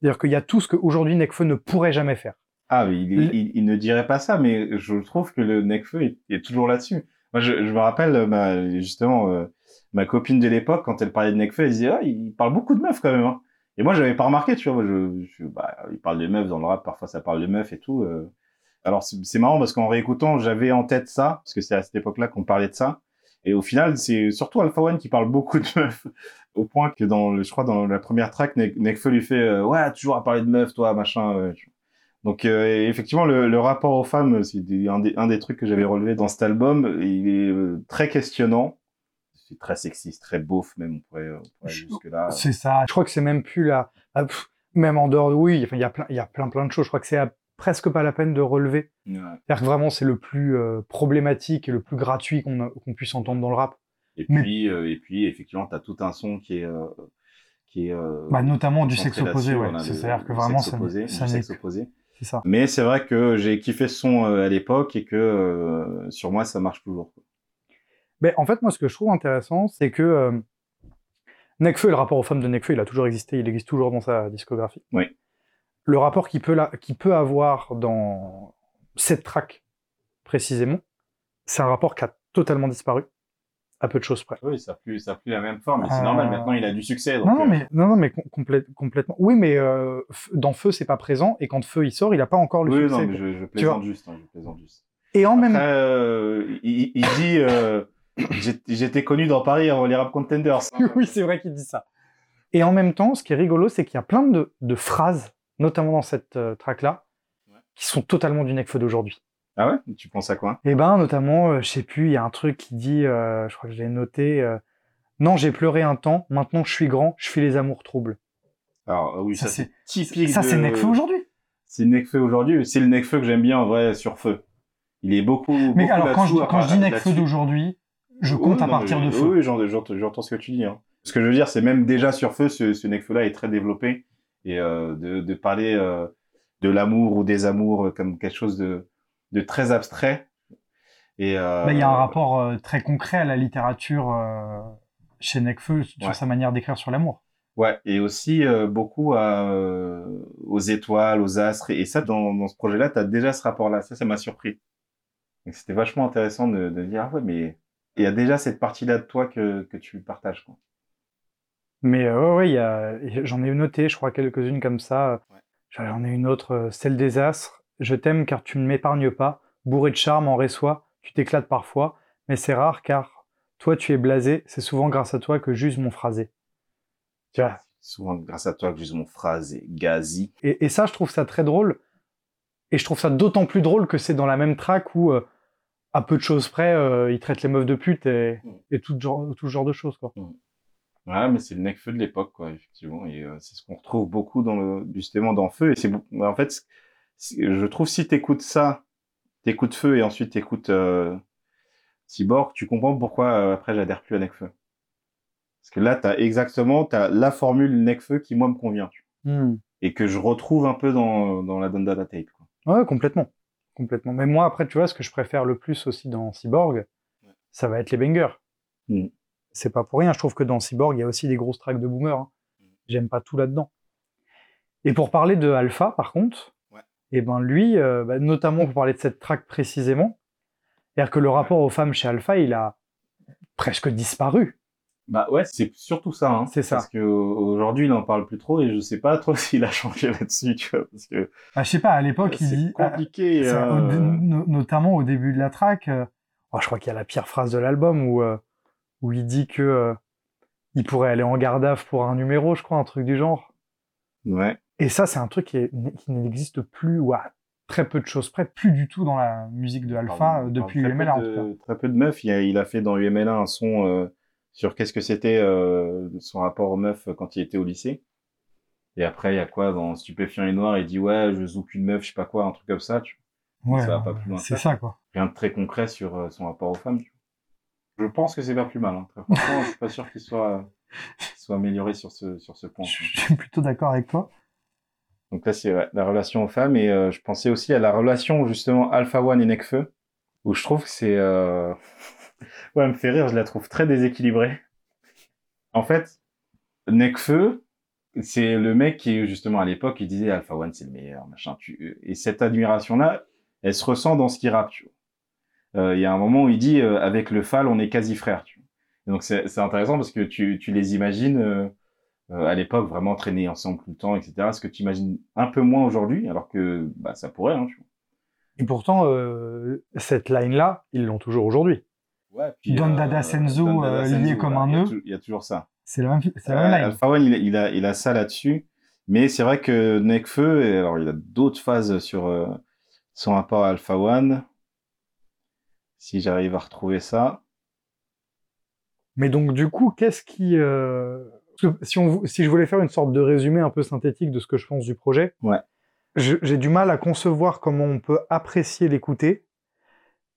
C'est-à-dire qu'il y a tout ce qu'aujourd'hui Necfeu ne pourrait jamais faire. Ah, mais il, ne dirait pas ça, mais je trouve que le Necfeu est, est toujours là-dessus. Moi, je, je me rappelle, euh, ma, justement, euh, ma copine de l'époque, quand elle parlait de Necfeu, elle disait, ah, il parle beaucoup de meufs quand même. Hein. Et moi, j'avais pas remarqué, tu vois. Je, bah, il parle de meufs dans le rap, parfois ça parle de meufs et tout. euh. Alors, c'est marrant parce qu'en réécoutant, j'avais en tête ça, parce que c'est à cette époque-là qu'on parlait de ça. Et au final, c'est surtout Alpha One qui parle beaucoup de meufs, (laughs) au point que dans, le, je crois, dans la première track, Ne- Nekfeu lui fait euh, ouais, toujours à parler de meufs, toi, machin. euh. Donc euh, effectivement, le, le rapport aux femmes, c'est un des, un des trucs que j'avais relevé dans cet album. Il est euh, très questionnant, c'est très sexiste, très beauf même. On pourrait, on pourrait Je- jusque là. C'est ça. Je crois que c'est même plus la, pff, même en dehors, de- oui, enfin, il y a plein, y a plein, plein de choses. Je crois que c'est à- presque pas la peine de relever. Ouais. C'est-à-dire que vraiment, c'est le plus euh, problématique et le plus gratuit qu'on puisse entendre dans le rap. Et Mais- puis, euh, et puis effectivement, t'as tout un son qui est, euh, qui est. Bah, notamment du sexe opposé, ouais. C'est-à-dire que vraiment, ça, opposé, ça sexe opposé. c'est ça. Mais c'est vrai que j'ai kiffé ce son à l'époque et que sur moi ça marche toujours. quoi. Mais en fait, moi, ce que je trouve intéressant, c'est que euh, Nekfeu le rapport aux femmes de Nekfeu, il a toujours existé, il existe toujours dans sa discographie. Oui. Le rapport qu'il peut, avoir dans cette track, précisément, c'est un rapport qui a totalement disparu, à peu de choses près. Oui, ça n'a plus, plus la même forme, mais c'est Euh, normal. Maintenant, il a du succès. Donc, Non, non, euh, mais, non, non, mais com- complè- complètement. Oui, mais euh, dans Feu, c'est pas présent, et quand Feu il sort, il a pas encore le oui, succès. non, mais quoi. je, je plaisante juste. hein, je plaisante juste. Et en même euh, il, il dit euh, j'étais connu dans Paris avant les rap contenders. (laughs) oui, c'est vrai qu'il dit ça. Et en même temps, ce qui est rigolo, c'est qu'il y a plein de, de phrases, notamment dans cette euh, track-là, Ouais. qui sont totalement du Necfeu d'aujourd'hui. Ah ouais? Tu penses à quoi? Et ben, notamment, euh, je sais plus, il y a un truc qui dit, euh, je crois que je l'ai noté, euh, non, j'ai pleuré un temps, maintenant je suis grand, je fais les amours troubles. Alors euh, oui, ça, Ça, c'est typique. Ça, de- c'est Necfeu aujourd'hui. C'est Necfeu aujourd'hui. C'est le Necfeu que j'aime bien en vrai sur Feu. Il est beaucoup. Mais beaucoup alors, quand je, quand je dis Necfeu d'aujourd'hui, je compte à non, partir de Feu. Oui, j'en- j'entends ce que tu dis. Hein. Ce que je veux dire, c'est même déjà sur Feu, ce, ce Necfeu-là est très développé. Et euh, de, de parler euh, de l'amour ou des amours euh, comme quelque chose de, de très abstrait. Euh, Bah, Il y a un rapport très concret à la littérature chez Necfeu sur Ouais. sa manière d'écrire sur l'amour. Ouais, et aussi beaucoup à, aux étoiles, aux astres. Et, ça, dans, dans ce projet-là, tu as déjà ce rapport-là. Ça, ça m'a surpris. C'était vachement intéressant de, de dire, ah ouais, mais il y a déjà cette partie-là de toi que, que tu partages. Quoi. Mais euh, ouais, ouais, il y a, j'en ai noté, je crois, quelques-unes comme ça. Ouais. J'en ai une autre, euh, celle des astres. Je t'aime car tu ne m'épargnes pas. Bourré de charme, en réçois, tu t'éclates parfois. Mais c'est rare car toi, tu es blasé. C'est souvent grâce à toi que j'use mon phrasé. Tu vois. Souvent, grâce à toi, que j'use mon phrase et gazi. Et, et ça, je trouve ça très drôle. Et je trouve ça d'autant plus drôle que c'est dans la même track où, euh, à peu de choses près, euh, il traite les meufs de pute et, Mm. et tout, genre, tout ce genre de choses, quoi. Ouais, mais c'est le Necfeu de l'époque, quoi, effectivement. Et euh, c'est ce qu'on retrouve beaucoup dans le, justement dans Feu. Et c'est, en fait, c'est- je trouve si t'écoutes ça t'écoutes Feu et ensuite t'écoutes euh, Cyborg, tu comprends pourquoi euh, après j'adhère plus à Necfeu. Parce que là, t'as exactement t'as la formule Necfeu qui moi me convient. tu vois. Hmm. Et que je retrouve un peu dans, dans la Dundada Tape. Quoi. Ouais, complètement. Complètement. Mais moi, après, tu vois, ce que je préfère le plus aussi dans Cyborg, ça va être les bangers. Mm. C'est pas pour rien. Je trouve que dans Cyborg, il y a aussi des grosses tracks de boomer. hein. J'aime pas tout là-dedans. Et pour parler de Alpha, par contre, Ouais. et ben lui, euh, bah, notamment pour parler de cette track précisément, c'est-à-dire que le rapport aux femmes chez Alpha, il a presque disparu. Bah ouais, c'est surtout ça. Hein. C'est ça. Parce que aujourd'hui, il en parle plus trop et je sais pas trop (laughs) s'il a changé là-dessus, tu vois. Parce que Ah, je sais pas, à l'époque, il c'est dit, compliqué. Au euh, no- notamment au début de la track. euh, oh, je crois qu'il y a la pire phrase de l'album où, euh, où il dit que euh, il pourrait aller en garde pour un numéro, je crois, un truc du genre. Ouais. Et ça, c'est un truc qui, est- qui n'existe plus ou à très peu de choses près, plus du tout dans la musique de Alpha Pardon, euh, on depuis parle très UMLA en peu tout cas. de- Très peu de meufs. Il a, il a fait dans UMLA un son euh, sur qu'est-ce que c'était euh, son rapport aux meufs quand il était au lycée. Et après, il y a quoi dans Stupéfiant et Noir? Il dit ouais, je zouk une meuf, je sais pas quoi, un truc comme ça. Tu Ouais, ça va pas euh, plus loin c'est ça. ça quoi. Rien de très concret sur euh, son rapport aux femmes. tu. Je pense que c'est pas plus mal. Hein. Très franchement, je suis pas sûr qu'il soit, soit amélioré sur ce, sur ce point. Je suis plutôt d'accord avec toi. Donc là, c'est ouais, la relation aux femmes. Et euh, je pensais aussi à la relation, justement, Alpha One et Nekfeu, où je trouve que c'est... Euh... ouais, elle me fait rire, je la trouve très déséquilibrée. En fait, Nekfeu, c'est le mec qui, justement, à l'époque, il disait Alpha One, c'est le meilleur, machin. Tu... Et cette admiration-là, elle se ressent dans ce qu'il rappe, tu vois. Euh, Il y a un moment où il dit, euh, avec le Fall, on est quasi frères, tu vois. Donc c'est intéressant parce que tu, les imagines... euh, euh, à l'époque vraiment traîner ensemble tout le temps, etc. Ce que tu imagines un peu moins aujourd'hui, alors que bah, ça pourrait. Hein, tu Et pourtant, euh, cette line-là, ils l'ont toujours aujourd'hui. Vois. Ouais, Don Dada Senzo, euh, lié comme un il y a nœud. Il y a toujours ça. C'est la même, c'est la Euh, même. Alpha One, il, a- il a, il a ça là-dessus. Mais c'est vrai que Nekfeu, et alors il a d'autres phases sur euh, son rapport à Alpha One. Si j'arrive à retrouver ça. Mais donc, du coup, qu'est-ce qui. euh, si, on, si je voulais faire une sorte de résumé un peu synthétique de ce que je pense du projet, Ouais. je- j'ai du mal à concevoir comment on peut apprécier l'écouter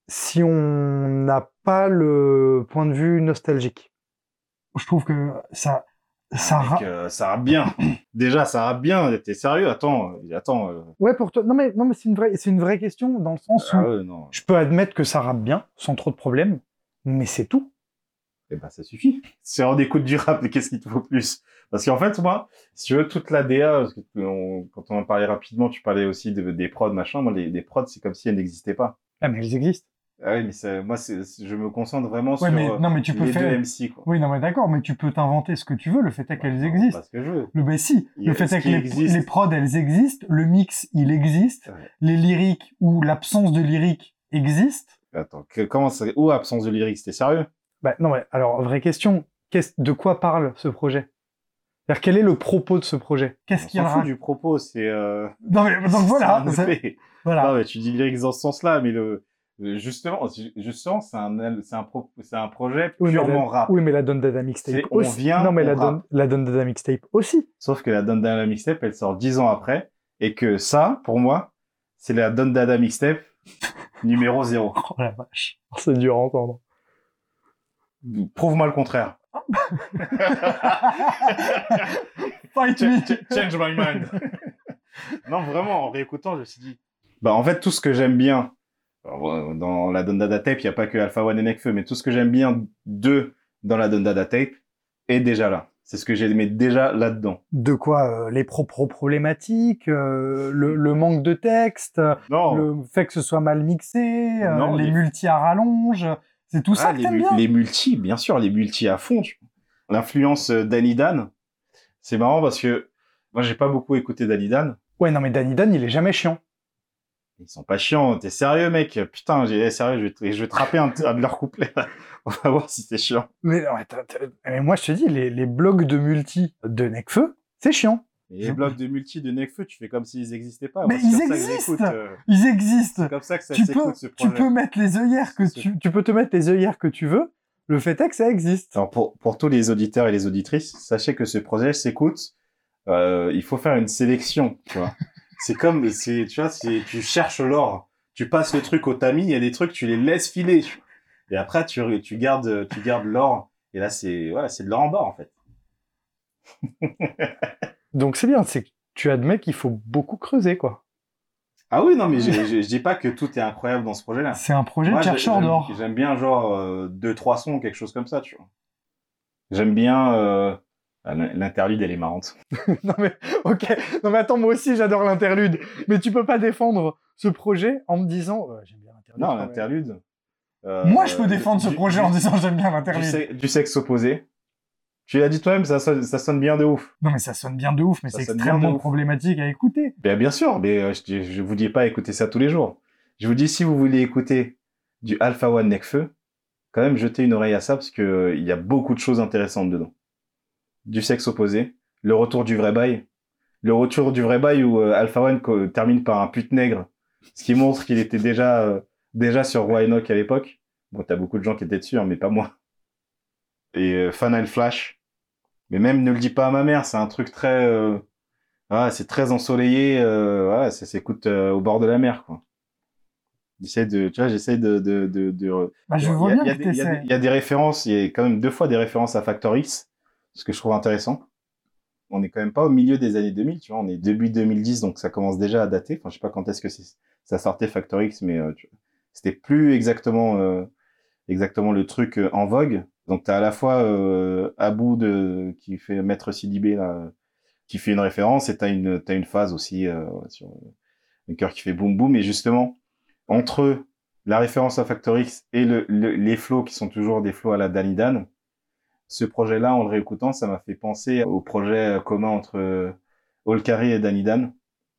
si on n'a pas le point de vue nostalgique. Je trouve que ça. ça ra- euh, ça rappe bien. (clears throat) Déjà, ça rappe bien. T'es sérieux Attends, attends. euh, Ouais, pour toi. Non, mais, non, mais c'est une, vraie- c'est une vraie question dans le sens où ah non. je peux admettre que ça rappe bien, sans trop de problèmes, mais c'est tout. Eh ben, ça suffit. C'est en écoute du rap, mais qu'est-ce qu'il te faut plus? Parce qu'en fait, moi, si tu veux, toute la DA, parce que on- quand on en parlait rapidement, tu parlais aussi de- des prods, machin. Moi, les, les prods, c'est comme si elles n'existaient pas. Ah, mais elles existent. Ah oui, mais ça- moi, je me concentre vraiment Ouais, sur mais- euh, non, mais tu peux les faire- deux MC, quoi. Oui, non, mais d'accord, mais tu peux t'inventer ce que tu veux, le fait est qu'elles Bah, existent. Pas ce que je veux. Le si, Il y a le fait est que les, les prods, elles existent, le mix, il existe, Ouais. les lyriques ou l'absence de lyrique existe. Attends, que- comment ça... Où absence de lyrique C'était sérieux? Bah non, mais alors, vraie question, de quoi parle ce projet? C'est-à-dire, quel est le propos de ce projet? Qu'est-ce qu'il fout raconte? du propos, c'est... Euh... Non, mais donc (laughs) voilà, (laughs) voilà. Non, mais tu dis lyrics dans ce sens-là, mais le... le- Justement, justement, c'est un, c'est un, pro... c'est un projet Oui, purement la- rap. Oui, mais la Don Dada mixtape on aussi. vient, non, mais la Don, la Don Dada mixtape aussi. Sauf que la Don Dada Mixtape, elle sort dix ans après, et que ça, pour moi, c'est la Don Dada Mixtape (laughs) numéro zéro. Oh la vache, c'est dur à entendre. Prouve-moi le contraire. (laughs) Fight Ch- me ch- Change my mind. (laughs) non, vraiment, en réécoutant, je me suis dit... Bah, en fait, tout ce que j'aime bien, alors, euh, dans la Don Dada Tape, il n'y a pas que Alpha One et Nekfeu, mais tout ce que j'aime bien de dans la Don Dada Tape est déjà là. C'est ce que j'aimais déjà là-dedans. De quoi euh, Les propos problématiques, euh, le, le manque de texte, Non, le fait que ce soit mal mixé, Non, les les- multi à rallonge, c'est tout ça Ah, que les, bien les multi, bien sûr, les multi à fond. L'influence Danny Dan, c'est marrant parce que moi j'ai pas beaucoup écouté Danny Dan. Ouais, non mais Danny Dan, il est jamais chiant. Ils sont pas chiants. T'es sérieux, mec Putain, j'ai eh, sérieux, je vais, te, je vais te rapper un, un de leurs couplets. (laughs) On va voir si c'est chiant. Mais, non, mais moi je te dis, les, les blocs de multi de Necfeu, c'est chiant. Et les blocs de multi de Necfeu, tu fais comme s'ils existaient pas. Mais ils existent euh, Ils existent. C'est comme ça que ça Tu peux, s'écoute ce tu projet. peux mettre les œillères que tu, tu peux te mettre les œillères que tu veux. Le fait est que ça existe. Alors pour, pour tous les auditeurs et les auditrices, sachez que ce projet s'écoute. Euh, il faut faire une sélection, tu vois. C'est comme, c'est, tu vois, c'est, tu cherches l'or. tu passes le truc au tamis, il y a des trucs, tu les laisses filer. Et après, tu, tu gardes, tu gardes l'or. Et là, c'est, voilà, c'est de l'or en bas, en fait. (laughs) Donc c'est bien, c'est que tu admets qu'il faut beaucoup creuser, quoi. Ah oui, non, mais je, je, je dis pas que tout est incroyable dans ce projet-là. C'est un projet Moi, de chercheur d'or. J'aime bien genre euh, deux trois sons, quelque chose comme ça, tu vois. J'aime bien euh, l'interlude, elle est marrante. (laughs) non mais ok, non mais attends, moi aussi j'adore l'interlude, mais tu peux pas défendre ce projet en me disant euh, j'aime bien l'interlude. Non, l'interlude. euh, Moi je peux défendre ce du- projet du- en disant j'aime bien du, l'interlude. se- du sexe opposé. Tu l'as dit toi-même, ça, sonne- ça sonne bien de ouf. Non mais ça sonne bien de ouf, mais c'est bien extrêmement problématique à écouter. Ben, bien sûr, mais euh, je, je vous dis pas écouter ça tous les jours. Je vous dis si vous voulez écouter du Alpha One Necfeu, quand même jetez une oreille à ça parce que euh, il y a beaucoup de choses intéressantes dedans. Du sexe opposé, le retour du vrai bail, le retour du vrai bail où euh, Alpha One co- termine par un pute nègre, ce qui montre qu'il était déjà euh, déjà sur Roi Enoch à l'époque. Bon, t'as beaucoup de gens qui étaient dessus, hein, mais pas moi. Et euh, Final Flash, mais même ne le dis pas à ma mère, c'est un truc très euh, ah, c'est très ensoleillé, euh, voilà, ça s'écoute euh, au bord de la mer, quoi. J'essaie de, tu vois, j'essaie de, de, de, de- Bah, je vois bien. Il y a des références, il y a quand même deux fois des références à Factor X, ce que je trouve intéressant. On est quand même pas au milieu des années 2000, tu vois, on est début 2010, donc ça commence déjà à dater. Enfin, je sais pas quand est-ce que ça sortait Factor X, mais euh, tu c'était plus exactement, euh, exactement le truc euh, en vogue. Donc t'as à la fois euh, Abou de, qui fait Maître Sidibé, là, qui fait une référence, et une, t'as une phase aussi sur cœur qui fait boum boum, et justement, entre la référence à Factor X et le, le- les flows qui sont toujours des flows à la Danny Dan, ce projet-là, en le réécoutant, ça m'a fait penser au projet euh, commun entre euh, Olkari et Danny Dan.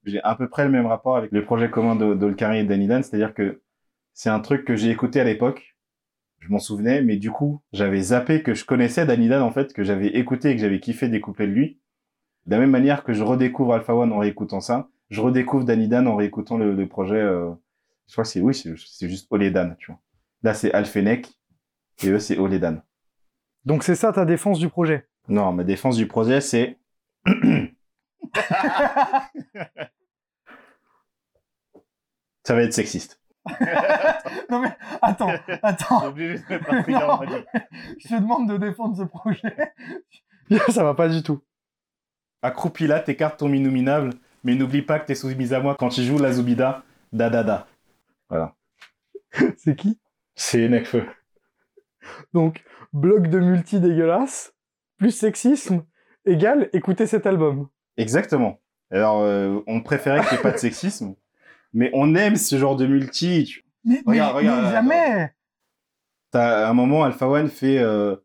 J'ai à peu près le même rapport avec le projet commun d'Olkari et Danny Dan, c'est-à-dire que c'est un truc que j'ai écouté à l'époque, je m'en souvenais, mais du coup, j'avais zappé que je connaissais Danny Dan, en fait, que j'avais écouté et que j'avais kiffé des couplets de lui. De la même manière que je redécouvre Alpha One en réécoutant ça, je redécouvre Danny Dan en réécoutant le, projet, euh, je crois que c'est, oui, c'est juste Oledan, tu vois. Là, c'est Alfenec, et eux, c'est Oledan. Donc c'est ça ta défense du projet? Non, ma défense du projet, c'est... (coughs) ça va être sexiste. (laughs) non mais attends, attends. Non. Je te demande de défendre ce projet. (laughs) ça va pas du tout. Accroupi là, tes cartes tombent innominables, mais n'oublie pas que t'es soumise à moi quand tu joues la Zubida, da da da. Voilà. (laughs) C'est qui? C'est Necfeu. Donc bloc de multi dégueulasse plus sexisme égale écouter cet album. Exactement. Alors, euh, on préférait qu'il n'y ait pas de sexisme, mais on aime ce genre de multi. Mais, Regarde, mais- regarde, mais regarde. jamais. T'as à un moment, Alpha One fait euh,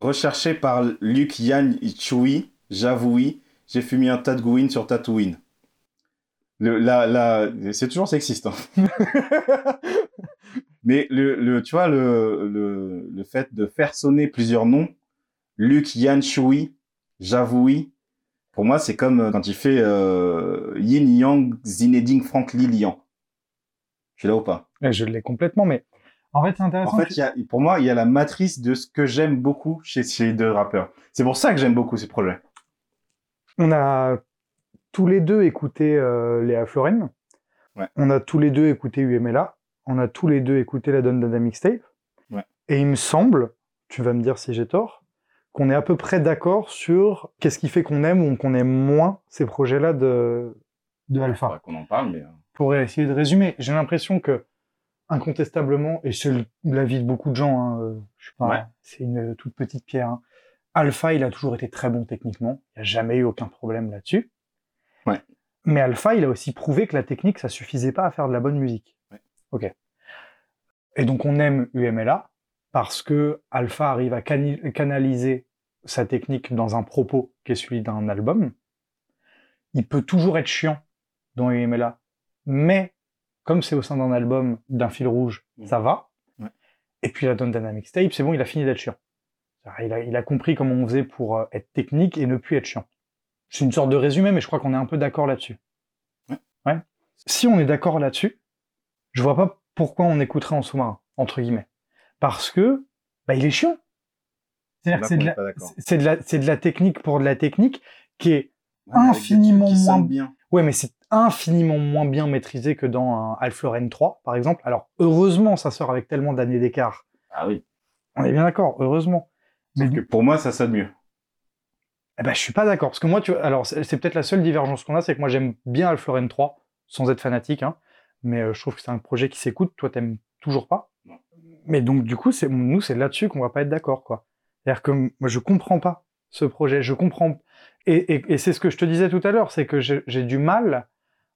recherché par Luc Yann Chui, j'avoue, j'ai fumé un tas de gouine sur Tatooine. Le, là, là, c'est toujours sexiste. hein. (laughs) Mais le, le, tu vois, le, le, le fait de faire sonner plusieurs noms, Luc Yann Chui, j'avoue, pour moi, c'est comme euh, quand il fait euh, Yin Yang Zinedine Frank Lilian. Je suis là ou pas? Eh, Je l'ai complètement, mais en fait c'est intéressant. En fait, il y a, pour moi, il y a la matrice de ce que j'aime beaucoup chez ces deux rappeurs. C'est pour ça que j'aime beaucoup ces projets. On a tous les deux écouté euh, Léa Floren. Ouais. On a tous les deux écouté UMLA. On a tous les deux écouté la Don Dada Mixtape. Ouais. Et il me semble, tu vas me dire si j'ai tort, qu'on est à peu près d'accord sur qu'est-ce qui fait qu'on aime ou qu'on aime moins ces projets-là de, de Alpha. Qu'on en parle, mais... euh, Pour essayer de résumer, j'ai l'impression que, incontestablement, et c'est l'avis de beaucoup de gens, hein, euh, je suis pas, Ouais. c'est une toute petite pierre, hein, Alpha, il a toujours été très bon techniquement, il n'y a jamais eu aucun problème là-dessus. Ouais. Mais Alpha, il a aussi prouvé que la technique, ça suffisait pas à faire de la bonne musique. Ouais. Ok. Et donc on aime UMLA parce que Alpha arrive à canaliser sa technique dans un propos qui est celui d'un album. Il peut toujours être chiant dans UMLA, mais comme c'est au sein d'un album d'un fil rouge, Mhm. ça va. Ouais. Et puis la Don Dynamics Tape, c'est bon, il a fini d'être chiant. Il a, il a compris comment on faisait pour euh, être technique et ne plus être chiant. C'est une sorte de résumé, mais je crois qu'on est un peu d'accord là-dessus. Ouais. Ouais. Si on est d'accord là-dessus, je vois pas pourquoi on écouterait en sous-marin, entre guillemets. Parce que, bah, il est chiant. C'est-à-dire que Là c'est de, la- c'est de la, c'est de la technique pour de la technique qui est Ouais, Infiniment moins- bien. Ouais, mais c'est infiniment moins bien maîtrisé que dans un Alpha 3, par exemple. Alors, heureusement, ça sort avec tellement d'années d'écart. Ah oui. On est bien d'accord, heureusement. Mais que pour moi, ça sonne mieux. Eh ben, je suis pas d'accord. Parce que moi, tu alors, c'est peut-être la seule divergence qu'on a, c'est que moi, j'aime bien Alpha 3, sans être fanatique, hein. Mais euh, je trouve que c'est un projet qui s'écoute. Toi, t'aimes toujours pas. Mais donc, du coup, nous, c'est là-dessus qu'on va pas être d'accord. C'est-à-dire que moi, je comprends pas ce projet. Je comprends. Et, et, c'est ce que je te disais tout à l'heure, c'est que j'ai du mal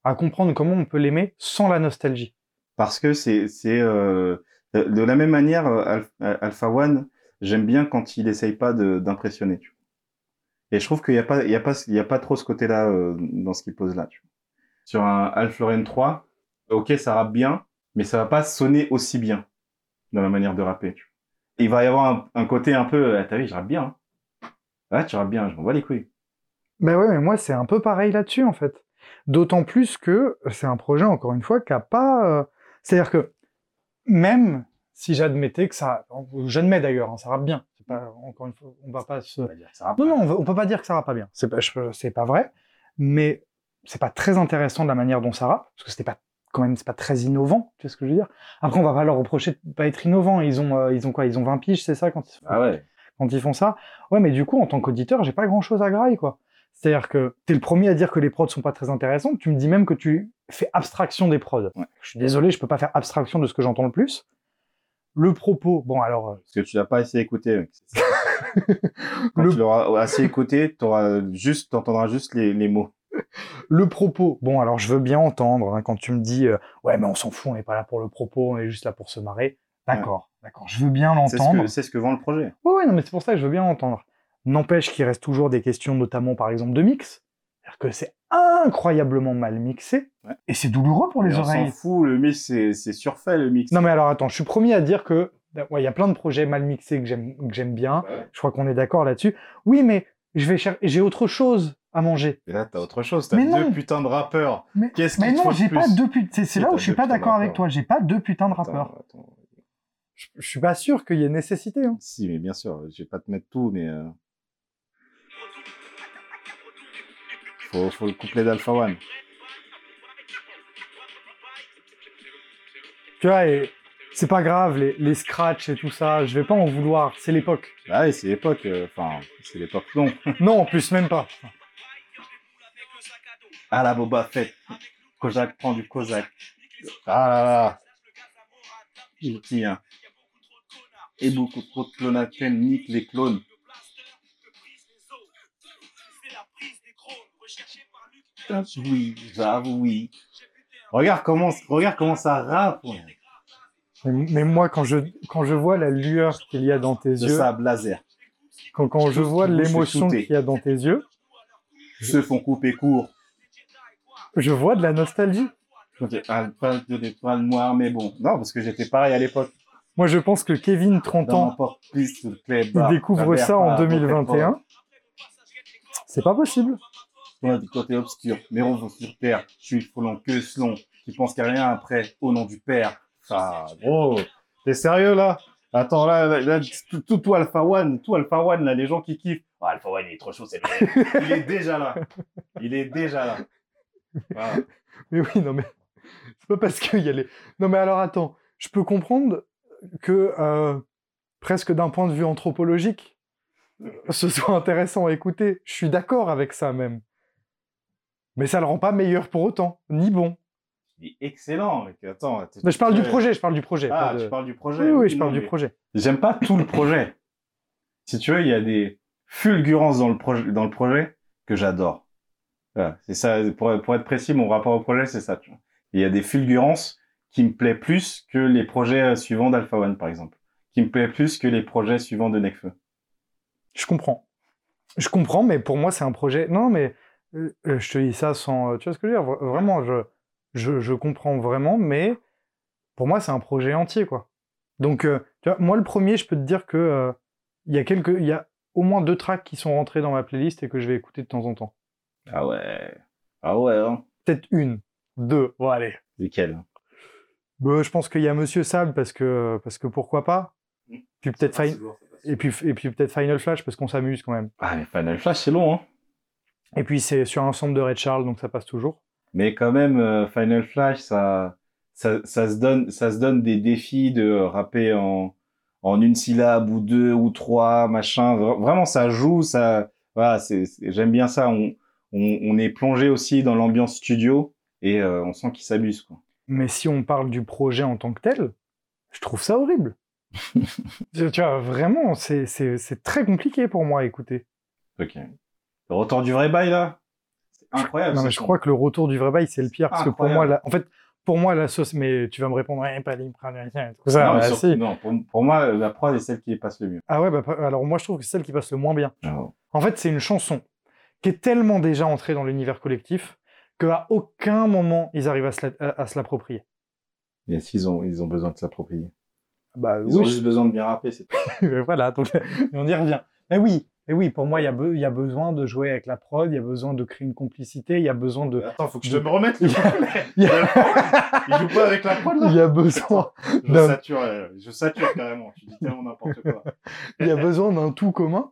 à comprendre comment on peut l'aimer sans la nostalgie. Parce que c'est, euh, de la même manière, euh, Alpha One, j'aime bien quand il essaye pas d'impressionner. Et je trouve qu'il n'y a pas, a a pas trop ce côté-là dans ce qu'il pose là. Sur un Alpha 3, ok, ça rappe bien, mais ça va pas sonner aussi bien dans la manière de rapper. Tu vois. Il va y avoir un, un côté un peu, ah, t'as vu, je rappe bien. Hein. Ouais, tu rappes bien, je m'en vois les couilles. Ben ouais, mais moi c'est un peu pareil là-dessus en fait. D'autant plus que c'est un projet, encore une fois, qui a pas. Euh... C'est-à-dire que même si j'admettais que ça. J'admets d'ailleurs, hein, ça rappe bien. Pas, encore une fois, on va pas se. non, non, on, on, peut pas dire que ça rappe pas bien. C'est pas, pas vrai. Mais c'est pas très intéressant de la manière dont ça rappe, parce que c'était pas quand même c'est pas très innovant, tu vois ce que je veux dire. Après on va pas leur reprocher de pas être innovant, ils ont euh, ils ont quoi? Ils ont 20 piges, c'est ça quand ils ah ouais. quand ils font ça? Ouais, mais du coup en tant qu'auditeur, j'ai pas grand-chose à grailler quoi. C'est-à-dire que tu es le premier à dire que les prods sont pas très intéressants, tu me dis même que tu fais abstraction des prods. Ouais. Je suis désolé, je peux pas faire abstraction de ce que j'entends le plus. Le propos, bon alors... Parce que tu l'as pas assez écouté. (laughs) Quand le... tu l'auras assez écouté, t'auras juste, t'entendras juste les, les, mots. Le propos, bon alors je veux bien entendre hein, quand tu me dis euh, ouais mais on s'en fout, on n'est pas là pour le propos, on est juste là pour se marrer. D'accord, ouais. d'accord, je veux bien l'entendre. C'est ce, ce, que vend le projet. Oui, ouais, non mais c'est pour ça que je veux bien entendre. N'empêche qu'il reste toujours des questions, notamment par exemple de mix. C'est-à-dire que c'est incroyablement mal mixé. Ouais. Et c'est douloureux pour les on oreilles. On s'en fout, le mix, c'est surfait le mix. Non mais alors attends, je suis promis à dire que il ouais, y a plein de projets mal mixés que j'aime bien. Ouais. Je crois qu'on est d'accord là-dessus. Oui, mais je vais j'ai autre chose à manger. Et là, t'as autre chose. T'as deux putains de rappeurs. Qu'est-ce Mais non, j'ai pas deux putains. C'est là où je suis pas d'accord avec toi. J'ai pas deux putains de rappeurs. Je, je suis pas sûr qu'il y ait nécessité. Hein. Si, mais bien sûr. Je vais pas te mettre tout, mais. Euh... Faut, faut le couplet d'Alpha One. Tu vois, et c'est pas grave, les, les scratchs et tout ça, je vais pas en vouloir, c'est l'époque. Ah oui, c'est l'époque, enfin, euh, c'est l'époque, non. non, en plus, même pas. Ah la Boba Fett, Kozak prend du Kozak. Ah là là. Il tient. Et beaucoup trop de clonatènes nique les clones. Oui, j'avoue, oui. Regarde comment, regarde comment ça rappe. Mais, mais, moi, quand je, quand je vois la lueur qu'il y a dans tes de yeux. sable laser. Quand, quand je vois l'émotion qu'il y a dans tes yeux. Se font couper court. Je vois de la nostalgie. Pas de l'étoile noire, mais bon. Non, parce que j'étais pareil à l'époque. Moi, je pense que Kevin, 30 ans, il découvre ça en 2021. C'est pas possible. Ouais, du côté obscur, mais on va sur terre, je suis frôlant que selon, qui pense qu'à rien après, au nom du père. Ah, gros, t'es sérieux là? Attends, là, tout, Alpha One, tout Alpha One, là, les gens qui kiffent. Oh, Alpha One, il est trop chaud, c'est Il est déjà là. Il est déjà là. (laughs) Mais oui, non, mais (laughs) c'est pas parce qu'il y a les. Non, mais alors attends, je peux comprendre que, euh, presque d'un point de vue anthropologique, ce soit intéressant à écouter. Je suis d'accord avec ça même. Mais ça le rend pas meilleur pour autant, ni bon. Il est excellent, mec. Attends. Mais je parle du projet, je parle du projet. Ah, de... tu parles du projet. Oui, oui, je parle du projet. J'aime pas tout le (laughs) projet. si tu veux, il y a des fulgurances dans le projet, dans le projet que j'adore. C'est ça. Pour, être précis, mon rapport au projet, c'est ça. Il y a des fulgurances qui me plaisent plus que les projets suivants d'Alpha One, par exemple. Qui me plaisent plus que les projets suivants de Necfeu. Je comprends. Je comprends, mais pour moi, c'est un projet. Non, mais euh, je te dis ça sans. Tu vois ce que je veux dire? Vraiment, je comprends vraiment, mais pour moi, c'est un projet entier, quoi. Donc, euh, moi, le premier, je peux te dire que euh, il y a quelques, il y a au moins deux tracks qui sont rentrés dans ma playlist et que je vais écouter de temps en temps. Ah ouais, ah ouais. Hein. Peut-être une, deux. Bon, allez. Lesquelles bah, Je pense qu'il y a Monsieur Sable parce que parce que pourquoi pas. Puis peut-être Final et puis et puis peut-être Final Flash parce qu'on s'amuse quand même. Ah mais Final Flash c'est long hein. Et puis c'est sur un ensemble de Red Charles donc ça passe toujours. Mais quand même, euh, Final Flash, ça, ça, ça, se donne, ça se donne des défis de rapper en, en une syllabe ou deux ou trois, machin. Vra- Vraiment, ça joue, ça, voilà, c'est- j'aime bien ça. On, on, on est plongé aussi dans l'ambiance studio et euh, on sent qu'il s'abuse, quoi. Mais si on parle du projet en tant que tel, je trouve ça horrible. (laughs) tu vois, vraiment, c'est- c'est c'est très compliqué pour moi à écouter. Ok. Le retour du vrai bail, là? C'est incroyable. Non, mais je son. crois que le retour du vrai bail, c'est le pire. Parce que pour moi, la- en fait, pour moi, la sauce, mais tu vas me répondre, ouais, pas libre, tout ça. non, bah, si. pour, pour moi, la prod est celle qui passe le mieux. Ah ouais, bah, alors moi, je trouve que c'est celle qui passe le moins bien. Alors, En fait, c'est une chanson qui est tellement déjà entrée dans l'univers collectif qu'à aucun moment ils arrivent à se l'approprier. Et s'ils ont, ils ont besoin de s'approprier. Bah Ils ont juste besoin de bien rapper, c'est tout. (laughs) voilà, donc (laughs) on y revient. Mais oui, mais oui, pour moi, il y, a be- il y a besoin de jouer avec la prod, il y a besoin de créer une complicité, il y a besoin de. Attends, faut que je te me remette. (laughs) Il y a, il joue pas avec la prod, il y a besoin, Je d'un- sature, euh, je sature carrément. Tu dis tellement n'importe quoi. il y a besoin d'un tout commun.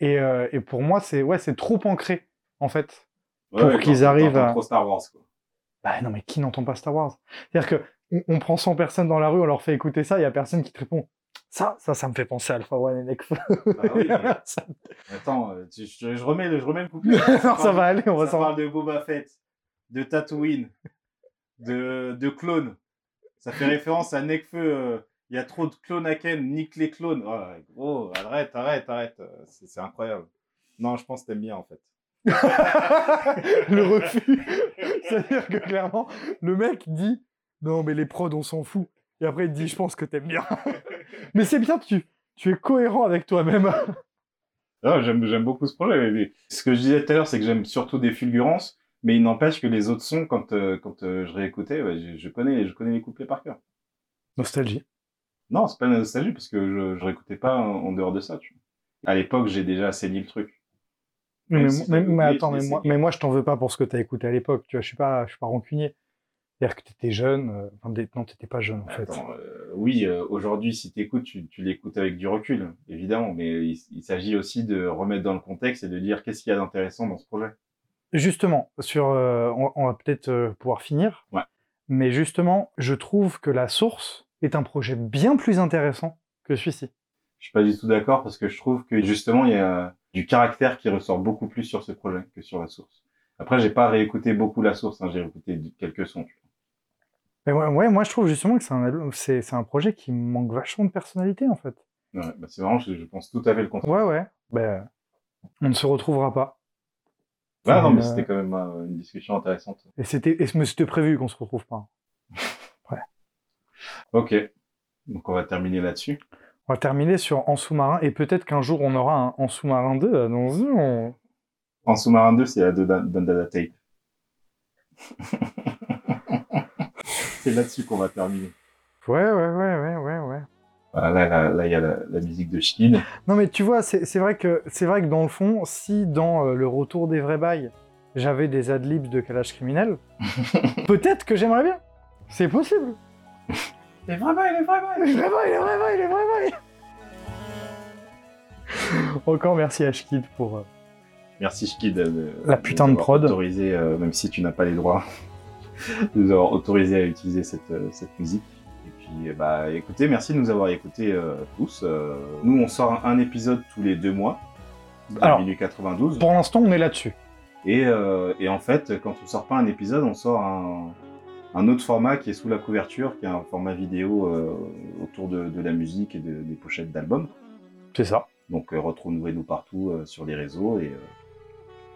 Et, euh, et pour moi, c'est ouais, c'est trop ancré, en fait. Ouais, Pour qu'ils arrivent à- trop Star Wars, quoi. Bah non, mais qui n'entend pas Star Wars? C'est-à-dire que on, on prend 100 personnes dans la rue, on leur fait écouter ça, il y a personne qui te répond. Ça, ça, ça me fait penser à Alpha One et Nekfeu. Ah oui, (laughs) mais- Ça- Attends, euh, tu- je, je remets le, je remets le couplet. (laughs) non, ça va aller, on va s'en parle de Boba Fett, de Tatooine, de, de clones. Ça fait référence à Nekfeu. euh, Il y a trop de clones à Ken, nique les clones. Oh, arrête, arrête, arrête. euh, C'est incroyable. Non, je pense que t'aimes bien en fait. (laughs) le refus. (laughs) C'est-à-dire que clairement, le mec dit Non, mais les prods, on s'en fout. Et après, il dit Je pense que t'aimes bien. (laughs) mais c'est bien, tu, tu es cohérent avec toi-même. J'aime, j'aime beaucoup ce projet. mais ce que je disais tout à l'heure, c'est que j'aime surtout des fulgurances, mais il n'empêche que les autres sons, quand, euh, quand euh, je réécoutais, ouais, je, je connais, je connais les couplets par cœur. Nostalgie. Non, c'est pas la nostalgie, parce que je, je réécoutais pas en, dehors de ça. Tu vois. À l'époque, j'ai déjà saigné le truc. Mais, Même mais- si mais- t'as mais oublié, attends, tu mais moi, mais moi, je t'en veux pas pour ce que t'as écouté à l'époque. Tu vois, je suis pas, je suis pas rancunier. C'est-à-dire que t'étais jeune. euh, Enfin, non, t'étais pas jeune en fait. Attends, euh, oui, euh, aujourd'hui, si t'écoutes, tu, tu l'écoutes avec du recul, évidemment, mais il, il s'agit aussi de remettre dans le contexte et de dire qu'est-ce qu'il y a d'intéressant dans ce projet. Justement, sur, on, on va peut-être pouvoir finir. Ouais. Mais justement, je trouve que la source est un projet bien plus intéressant que celui-ci. Je suis pas du tout d'accord parce que je trouve que justement, il y a du caractère qui ressort beaucoup plus sur ce projet que sur la source. Après, j'ai pas réécouté beaucoup la source, hein, j'ai réécouté quelques sons. Mais ouais, ouais, moi je trouve justement que c'est un, un projet qui manque vachement de personnalité en fait. Ouais, bah, c'est vraiment, je, je pense tout à fait le contraire. Ouais, ouais. Ben, on ne se retrouvera pas. Ah non, mais Euh, c'était quand même euh, une discussion intéressante. Et c'était, mais c'était prévu qu'on se retrouve pas. Ok, donc on va terminer là-dessus. On va terminer sur En sous-marin et peut-être qu'un jour on aura un En sous-marin 2. Attention. En sous-marin 2, c'est la de Dan- Dandada Tape. (laughs) c'est là-dessus qu'on va terminer. Ouais, ouais, ouais, ouais, ouais, ouais. Voilà, là, là, il y a la, la musique de Chine. Non mais tu vois, c'est c'est vrai que c'est vrai que dans le fond, si dans euh, le retour des vrais bails, j'avais des adlibs de calage criminel, (laughs) peut-être que j'aimerais bien. C'est possible. (laughs) Les vrais bails, les vrais bails Les vrais bails, les vrais bails, les vrais bails. Encore merci à Shkid pour. euh, Merci Shkid de, La putain de prod. autorisé, euh, même si tu n'as pas les droits, de (laughs) nous avoir autorisé à utiliser cette, euh, cette musique. Et puis, bah, écoutez, merci de nous avoir écoutés euh, tous. Euh, nous, on sort un, un épisode tous les deux mois, Alors, minuit 92. Pour l'instant, on est là-dessus. Et, euh, et en fait, quand on sort pas un épisode, on sort un, un autre format qui est sous la couverture, qui est un format vidéo euh, autour de, de la musique et de- des pochettes d'albums. C'est ça. Donc euh, retrouvez-nous partout euh, sur les réseaux et euh,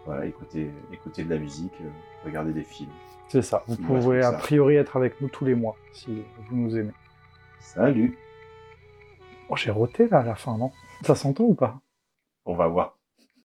voilà, écoutez, écoutez de la musique, euh, regardez des films. C'est ça. Vous pouvez a priori être avec nous tous les mois si vous nous aimez. Salut Oh, j'ai roté là à la fin, non? Ça s'entend ou pas? On va voir.